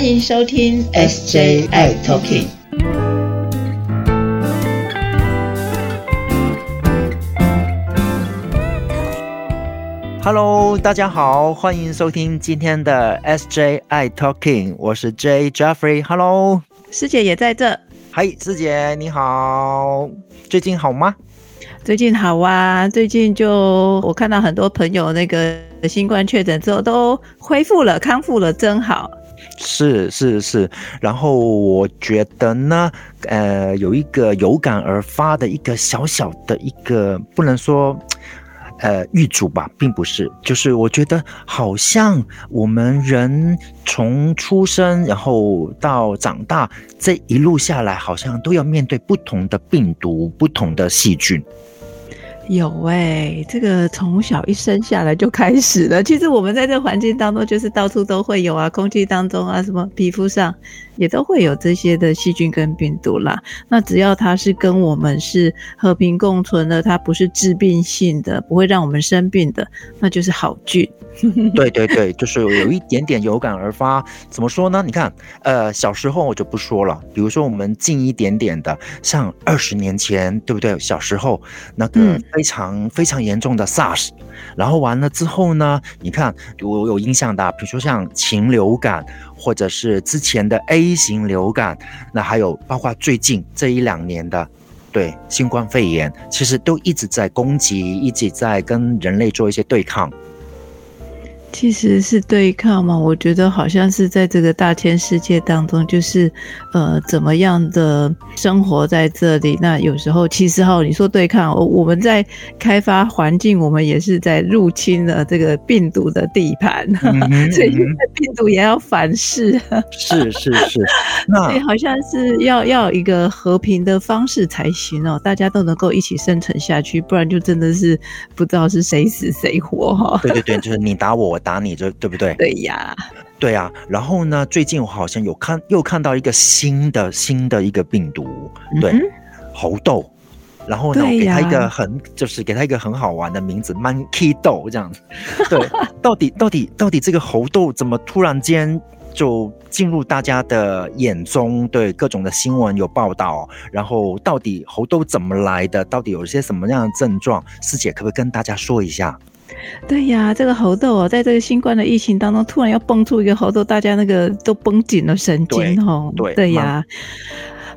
欢迎收听 SJI Talking。Hello，大家好，欢迎收听今天的 SJI Talking，我是 J Jeffrey。Hello，师姐也在这。嗨，师姐你好，最近好吗？最近好啊，最近就我看到很多朋友那个新冠确诊之后都恢复了、康复了，真好。是是是，然后我觉得呢，呃，有一个有感而发的一个小小的一个，不能说。呃，预祝吧，并不是，就是我觉得好像我们人从出生然后到长大这一路下来，好像都要面对不同的病毒、不同的细菌。有哎，这个从小一生下来就开始了。其实我们在这环境当中，就是到处都会有啊，空气当中啊，什么皮肤上也都会有这些的细菌跟病毒啦。那只要它是跟我们是和平共存的，它不是致病性的，不会让我们生病的，那就是好菌。对对对，就是有一点点有感而发。怎么说呢？你看，呃，小时候我就不说了。比如说，我们近一点点的，像二十年前，对不对？小时候那个非非常非常严重的 SARS，然后完了之后呢，你看我有印象的，比如说像禽流感，或者是之前的 A 型流感，那还有包括最近这一两年的，对新冠肺炎，其实都一直在攻击，一直在跟人类做一些对抗。其实是对抗嘛，我觉得好像是在这个大千世界当中，就是呃怎么样的生活在这里。那有时候其实哈，你说对抗，我们在开发环境，我们也是在入侵了这个病毒的地盘，所以病毒也要反噬。是是是，那好像是要要一个和平的方式才行哦，大家都能够一起生存下去，不然就真的是不知道是谁死谁活哈。对对对，就是你打我。打你这对不对？对呀，对呀。然后呢，最近我好像有看，又看到一个新的新的一个病毒，对，猴痘。然后呢，给他一个很，就是给他一个很好玩的名字，Monkey 豆这样子。对，到底到底到底这个猴痘怎么突然间就进入大家的眼中？对，各种的新闻有报道。然后到底猴痘怎么来的？到底有些什么样的症状？师姐可不可以跟大家说一下？对呀，这个猴痘哦，在这个新冠的疫情当中，突然要蹦出一个猴痘，大家那个都绷紧了神经哦。对对呀，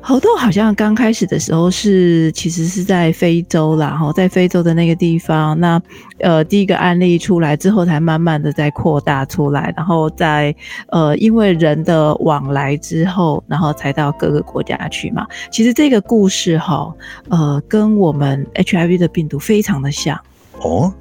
猴痘好像刚开始的时候是其实是在非洲啦，哈，在非洲的那个地方，那呃第一个案例出来之后，才慢慢的在扩大出来，然后在呃因为人的往来之后，然后才到各个国家去嘛。其实这个故事哈，呃，跟我们 HIV 的病毒非常的像哦。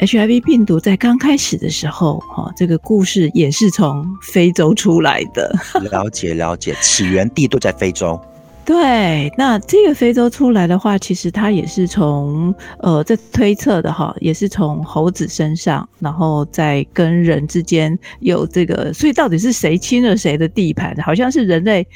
HIV 病毒在刚开始的时候，哈，这个故事也是从非洲出来的。了解了解，起源地都在非洲。对，那这个非洲出来的话，其实它也是从呃，这推测的哈，也是从猴子身上，然后在跟人之间有这个，所以到底是谁侵了谁的地盘？好像是人类。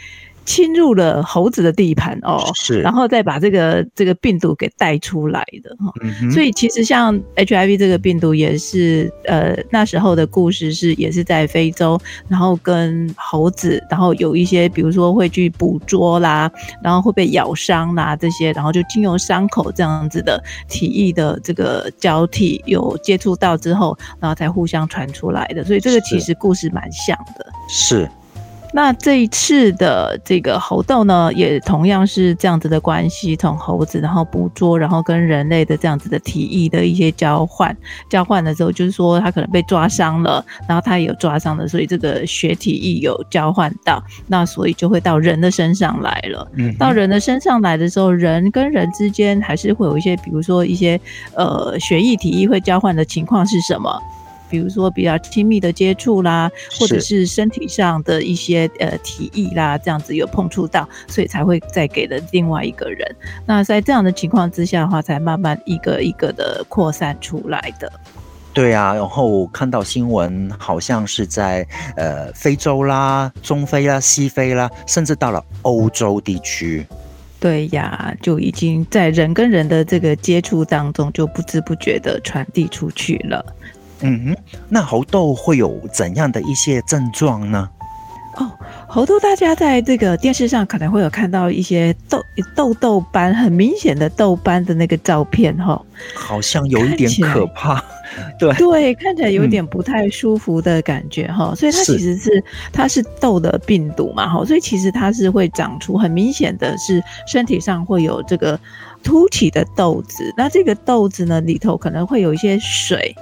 侵入了猴子的地盘哦，是，然后再把这个这个病毒给带出来的哈，所以其实像 HIV 这个病毒也是，呃，那时候的故事是也是在非洲，然后跟猴子，然后有一些比如说会去捕捉啦，然后会被咬伤啦这些，然后就经由伤口这样子的体液的这个交替有接触到之后，然后才互相传出来的，所以这个其实故事蛮像的，是。那这一次的这个猴痘呢，也同样是这样子的关系，从猴子然后捕捉，然后跟人类的这样子的体液的一些交换，交换的时候，就是说它可能被抓伤了，然后它也有抓伤的，所以这个血体液有交换到，那所以就会到人的身上来了。嗯，到人的身上来的时候，人跟人之间还是会有一些，比如说一些呃血液体液会交换的情况是什么？比如说比较亲密的接触啦，或者是身体上的一些呃提议啦，这样子有碰触到，所以才会再给了另外一个人。那在这样的情况之下的话，才慢慢一个一个的扩散出来的。对啊，然后看到新闻，好像是在呃非洲啦、中非啦、西非啦，甚至到了欧洲地区。对呀，就已经在人跟人的这个接触当中，就不知不觉的传递出去了。嗯哼，那猴痘会有怎样的一些症状呢？哦，猴痘，大家在这个电视上可能会有看到一些痘痘痘斑，很明显的痘斑的那个照片，哈，好像有一点可怕，对对，看起来有点不太舒服的感觉，哈，所以它其实是它是痘的病毒嘛，哈，所以其实它是会长出很明显的是身体上会有这个凸起的痘子，那这个痘子呢里头可能会有一些水。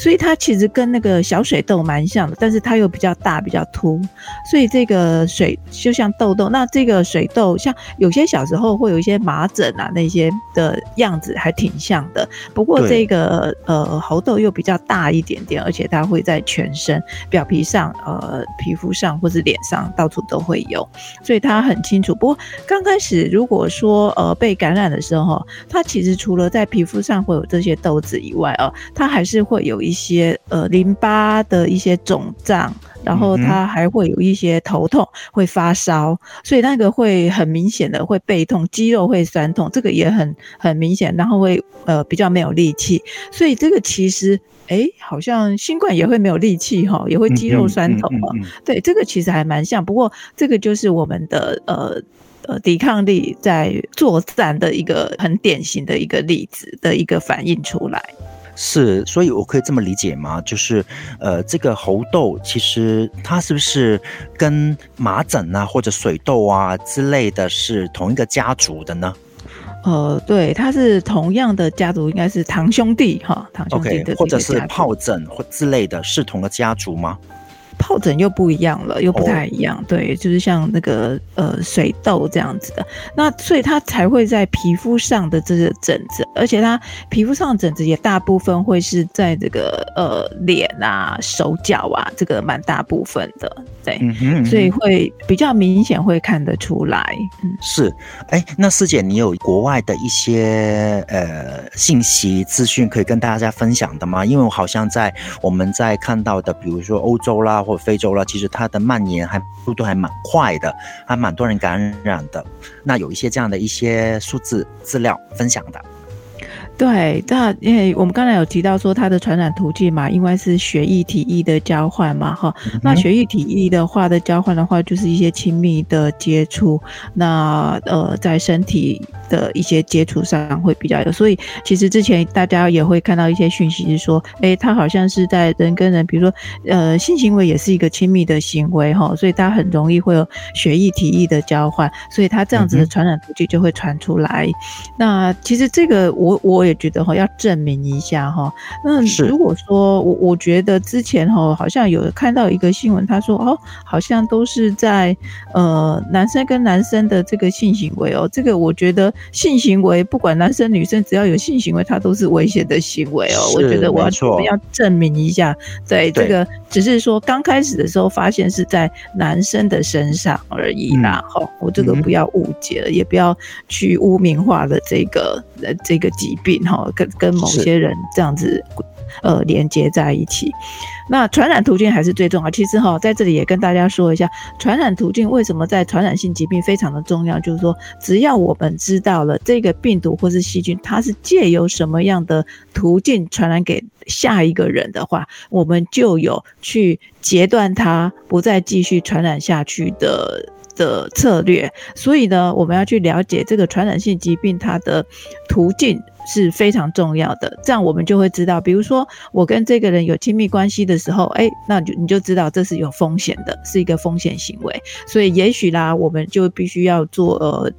所以它其实跟那个小水痘蛮像的，但是它又比较大、比较凸，所以这个水就像痘痘。那这个水痘像有些小时候会有一些麻疹啊那些的样子，还挺像的。不过这个呃猴痘又比较大一点点，而且它会在全身表皮上、呃皮肤上或是脸上到处都会有，所以它很清楚。不过刚开始如果说呃被感染的时候，它其实除了在皮肤上会有这些痘子以外啊，它还是会有。有一些呃淋巴的一些肿胀，然后他还会有一些头痛，会发烧，所以那个会很明显的会背痛，肌肉会酸痛，这个也很很明显，然后会呃比较没有力气，所以这个其实哎好像新冠也会没有力气哈，也会肌肉酸痛啊，对，这个其实还蛮像，不过这个就是我们的呃呃抵抗力在作战的一个很典型的一个例子的一个反应出来。是，所以我可以这么理解吗？就是，呃，这个猴痘其实它是不是跟麻疹啊或者水痘啊之类的是同一个家族的呢？呃，对，它是同样的家族，应该是堂兄弟哈，堂兄弟的或者是疱疹或之类的是同个家族吗？疱疹又不一样了，又不太一样，对，就是像那个呃水痘这样子的，那所以它才会在皮肤上的这个疹子，而且它皮肤上疹子也大部分会是在这个呃脸啊、手脚啊，这个蛮大部分的，对，所以会比较明显会看得出来。嗯，是，哎，那师姐，你有国外的一些呃信息资讯可以跟大家分享的吗？因为我好像在我们在看到的，比如说欧洲啦。或非洲了，其实它的蔓延还速度还蛮快的，还蛮多人感染的。那有一些这样的一些数字资料分享的。对，那因为我们刚才有提到说它的传染途径嘛，因为是血液体液的交换嘛，哈。那血液体液的话的交换的话，就是一些亲密的接触，那呃在身体。的一些接触上会比较有，所以其实之前大家也会看到一些讯息是说，哎，他好像是在人跟人，比如说，呃，性行为也是一个亲密的行为哈，所以它很容易会有血液体液的交换，所以它这样子的传染途径就会传出来。那其实这个我我也觉得哈，要证明一下哈。那如果说我我觉得之前哈，好像有看到一个新闻，他说哦，好像都是在呃男生跟男生的这个性行为哦，这个我觉得。性行为不管男生女生，只要有性行为，它都是危险的行为哦。我觉得我要我们要证明一下，对这个只是说刚开始的时候发现是在男生的身上而已啦。哈，我这个不要误解了，也不要去污名化了这个呃这个疾病哈，跟跟某些人这样子呃连接在一起。那传染途径还是最重要。其实哈，在这里也跟大家说一下，传染途径为什么在传染性疾病非常的重要。就是说，只要我们知道了这个病毒或是细菌，它是借由什么样的途径传染给下一个人的话，我们就有去截断它，不再继续传染下去的的策略。所以呢，我们要去了解这个传染性疾病它的途径。是非常重要的，这样我们就会知道，比如说我跟这个人有亲密关系的时候，哎，那就你就知道这是有风险的，是一个风险行为，所以也许啦，我们就必须要做呃。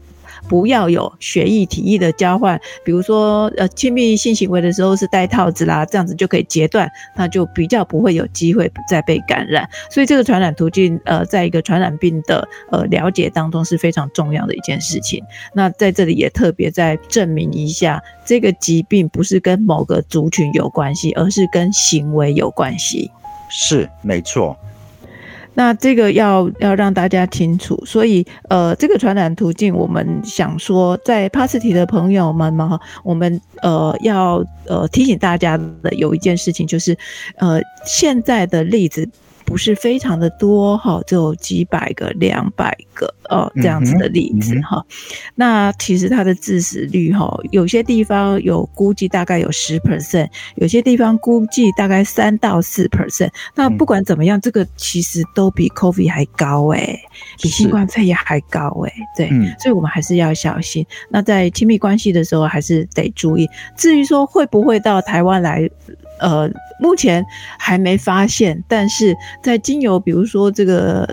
不要有血液体液的交换，比如说呃亲密性行为的时候是戴套子啦，这样子就可以截断，那就比较不会有机会再被感染。所以这个传染途径呃，在一个传染病的呃了解当中是非常重要的一件事情。那在这里也特别再证明一下，这个疾病不是跟某个族群有关系，而是跟行为有关系。是，没错。那这个要要让大家清楚，所以呃，这个传染途径，我们想说，在帕斯提的朋友们嘛，我们呃要呃提醒大家的有一件事情，就是呃现在的例子。不是非常的多哈，只有几百个、两百个哦这样子的例子哈。那其实它的致死率哈，有些地方有估计大概有十 percent，有些地方估计大概三到四 percent。那不管怎么样，这个其实都比 COVID 还高哎，比新冠肺炎还高哎，对，所以我们还是要小心。那在亲密关系的时候，还是得注意。至于说会不会到台湾来？呃，目前还没发现，但是在精油比如说这个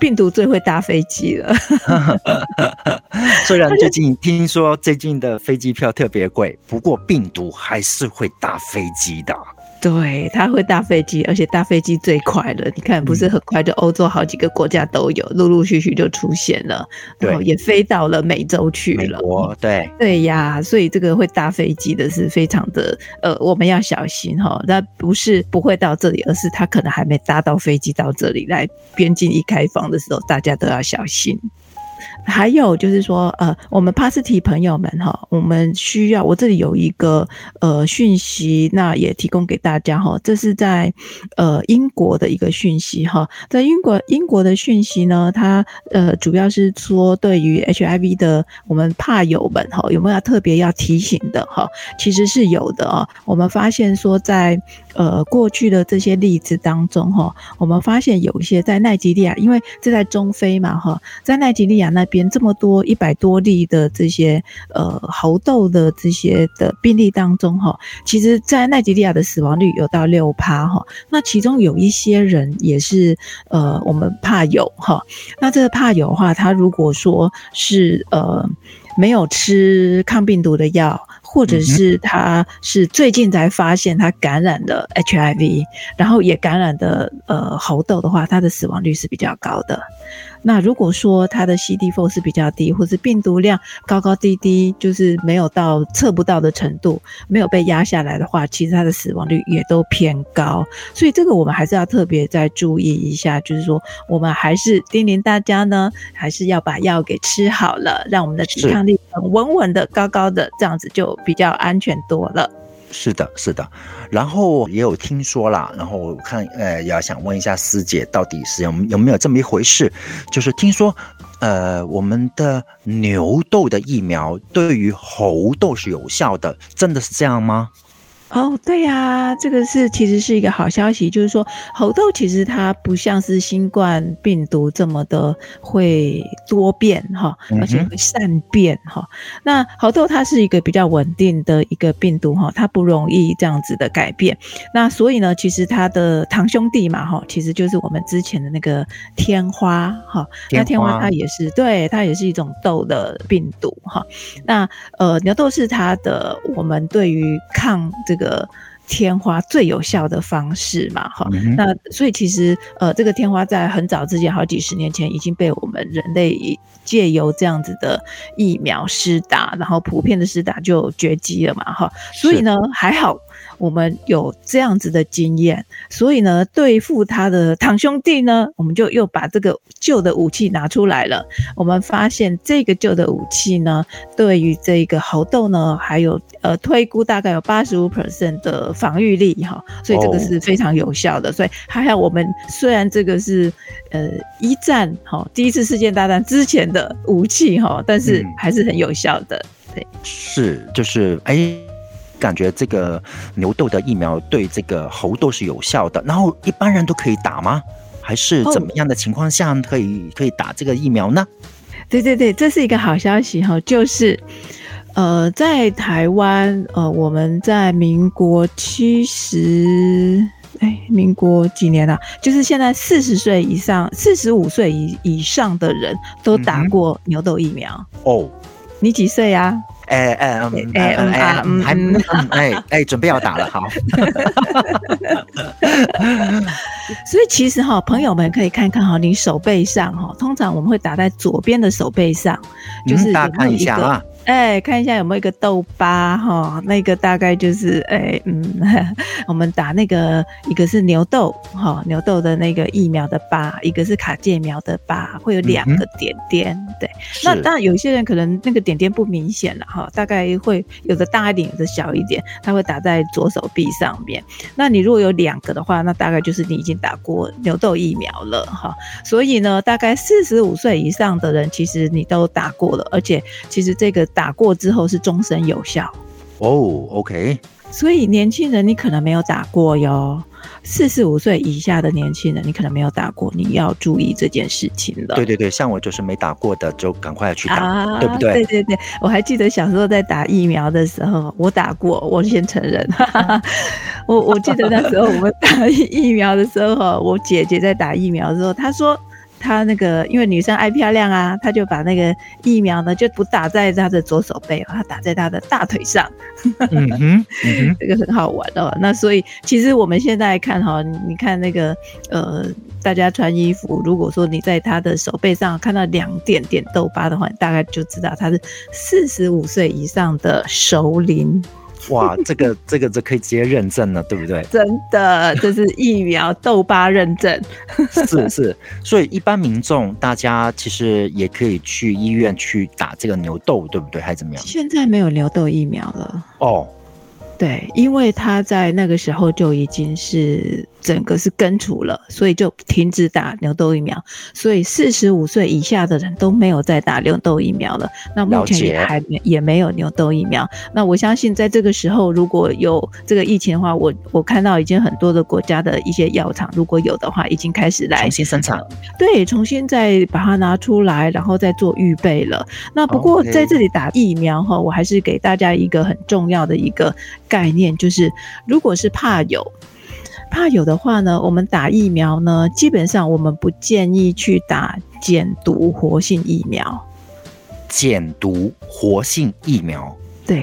病毒最会搭飞机了。虽然最近听说最近的飞机票特别贵，不过病毒还是会搭飞机的。对，他会搭飞机，而且搭飞机最快了。你看，不是很快就欧洲好几个国家都有，陆陆续续就出现了，然后也飞到了美洲去了。国对对呀，所以这个会搭飞机的是非常的，呃，我们要小心哈。那不是不会到这里，而是他可能还没搭到飞机到这里来。边境一开放的时候，大家都要小心。还有就是说，呃，我们帕斯提朋友们哈，我们需要我这里有一个呃讯息，那也提供给大家哈。这是在呃英国的一个讯息哈，在英国英国的讯息呢，它呃主要是说对于 HIV 的我们怕友们哈，有没有特别要提醒的哈？其实是有的啊。我们发现说在呃过去的这些例子当中哈，我们发现有一些在奈及利亚，因为这在中非嘛哈，在奈及利亚那边。这么多一百多例的这些呃猴痘的这些的病例当中哈，其实，在奈及利亚的死亡率有到六趴哈。那其中有一些人也是呃我们怕有哈。那这个怕有的话，他如果说是呃没有吃抗病毒的药，或者是他是最近才发现他感染了 HIV，然后也感染的呃猴痘的话，他的死亡率是比较高的。那如果说它的 CD4 是比较低，或是病毒量高高低低，就是没有到测不到的程度，没有被压下来的话，其实它的死亡率也都偏高。所以这个我们还是要特别再注意一下，就是说我们还是叮咛大家呢，还是要把药给吃好了，让我们的抵抗力稳稳的、高高的，这样子就比较安全多了。是的，是的，然后也有听说啦，然后我看，呃，要想问一下师姐，到底是有有没有这么一回事？就是听说，呃，我们的牛痘的疫苗对于猴痘是有效的，真的是这样吗？哦，对呀，这个是其实是一个好消息，就是说猴痘其实它不像是新冠病毒这么的会多变哈，而且会善变哈。那猴痘它是一个比较稳定的一个病毒哈，它不容易这样子的改变。那所以呢，其实它的堂兄弟嘛哈，其实就是我们之前的那个天花哈，那天花它也是对，它也是一种痘的病毒哈。那呃牛痘是它的，我们对于抗这个这个天花最有效的方式嘛，哈，那所以其实呃，这个天花在很早之前，好几十年前已经被我们人类借由这样子的疫苗施打，然后普遍的施打就绝迹了嘛，哈，所以呢还好。我们有这样子的经验，所以呢，对付他的堂兄弟呢，我们就又把这个旧的武器拿出来了。我们发现这个旧的武器呢，对于这个猴痘呢，还有呃推估大概有八十五 percent 的防御力哈，所以这个是非常有效的。所以还好，我们虽然这个是呃一战哈第一次世界大战之前的武器哈，但是还是很有效的。对，是就是哎。感觉这个牛痘的疫苗对这个猴痘是有效的，然后一般人都可以打吗？还是怎么样的情况下可以可以打这个疫苗呢？对对对，这是一个好消息哈，就是呃，在台湾呃，我们在民国七十哎，民国几年啊？就是现在四十岁以上、四十五岁以以上的人都打过牛痘疫苗哦。你几岁呀？哎哎嗯哎哎嗯还哎哎准备要打了，好。所以其实哈，朋友们可以看看哈，你手背上哈，通常我们会打在左边的手背上，就是大家看一下啊。哎，看一下有没有一个痘疤哈，那个大概就是哎嗯，我们打那个一个是牛痘哈，牛痘的那个疫苗的疤，一个是卡介苗的疤，会有两个点点。对，那当然有一些人可能那个点点不明显了哈，大概会有的大一点，有的小一点，它会打在左手臂上面。那你如果有两个的话，那大概就是你已经打过牛痘疫苗了哈。所以呢，大概四十五岁以上的人，其实你都打过了，而且其实这个。打过之后是终身有效哦，OK。所以年轻人你可能没有打过哟，四十五岁以下的年轻人你可能没有打过，你要注意这件事情了。对对对，像我就是没打过的，就赶快去打，对不对？对对对，我还记得小时候在打疫苗的时候，我打过，我先承认。我我记得那时候我们打疫苗的时候，我姐姐在打疫苗的时候，她说。他那个，因为女生爱漂亮啊，他就把那个疫苗呢，就不打在他的左手背，他打在他的大腿上。嗯哼，这个很好玩哦。那所以其实我们现在看哈，你看那个呃，大家穿衣服，如果说你在他的手背上看到两点点痘疤的话，大概就知道他是四十五岁以上的熟龄。哇，这个这个这可以直接认证了，对不对？真的，这是疫苗痘疤认证。是是，所以一般民众大家其实也可以去医院去打这个牛痘，对不对？还是怎么样？现在没有牛痘疫苗了哦。对，因为他在那个时候就已经是整个是根除了，所以就停止打牛痘疫苗，所以四十五岁以下的人都没有再打牛痘疫苗了。那目前也还没也没有牛痘疫苗。那我相信在这个时候如果有这个疫情的话，我我看到已经很多的国家的一些药厂如果有的话，已经开始来重新生产，对，重新再把它拿出来，然后再做预备了。那不过在这里打疫苗哈，我还是给大家一个很重要的一个。概念就是，如果是怕有怕有的话呢，我们打疫苗呢，基本上我们不建议去打减毒活性疫苗。减毒活性疫苗，对，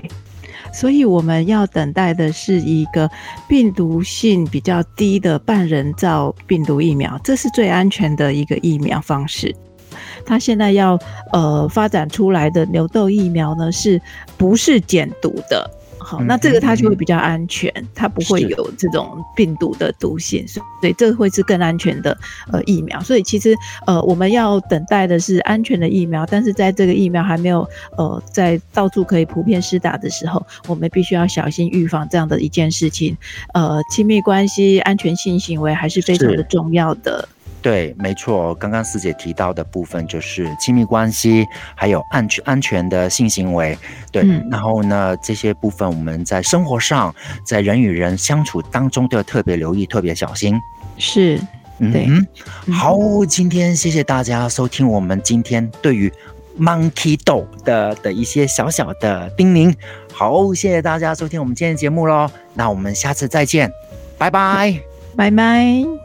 所以我们要等待的是一个病毒性比较低的半人造病毒疫苗，这是最安全的一个疫苗方式。它现在要呃发展出来的牛痘疫苗呢，是不是减毒的？好，那这个它就会比较安全，它不会有这种病毒的毒性，所以这会是更安全的呃疫苗。所以其实呃我们要等待的是安全的疫苗，但是在这个疫苗还没有呃在到处可以普遍施打的时候，我们必须要小心预防这样的一件事情。呃，亲密关系、安全性行为还是非常的重要的。对，没错，刚刚师姐提到的部分就是亲密关系，还有安全安全的性行为。对，然后呢，这些部分我们在生活上，在人与人相处当中都要特别留意，特别小心。是，对。好，今天谢谢大家收听我们今天对于 Monkey 豆的的一些小小的叮咛。好，谢谢大家收听我们今天的节目喽。那我们下次再见，拜拜，拜拜。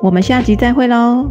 我们下集再会喽。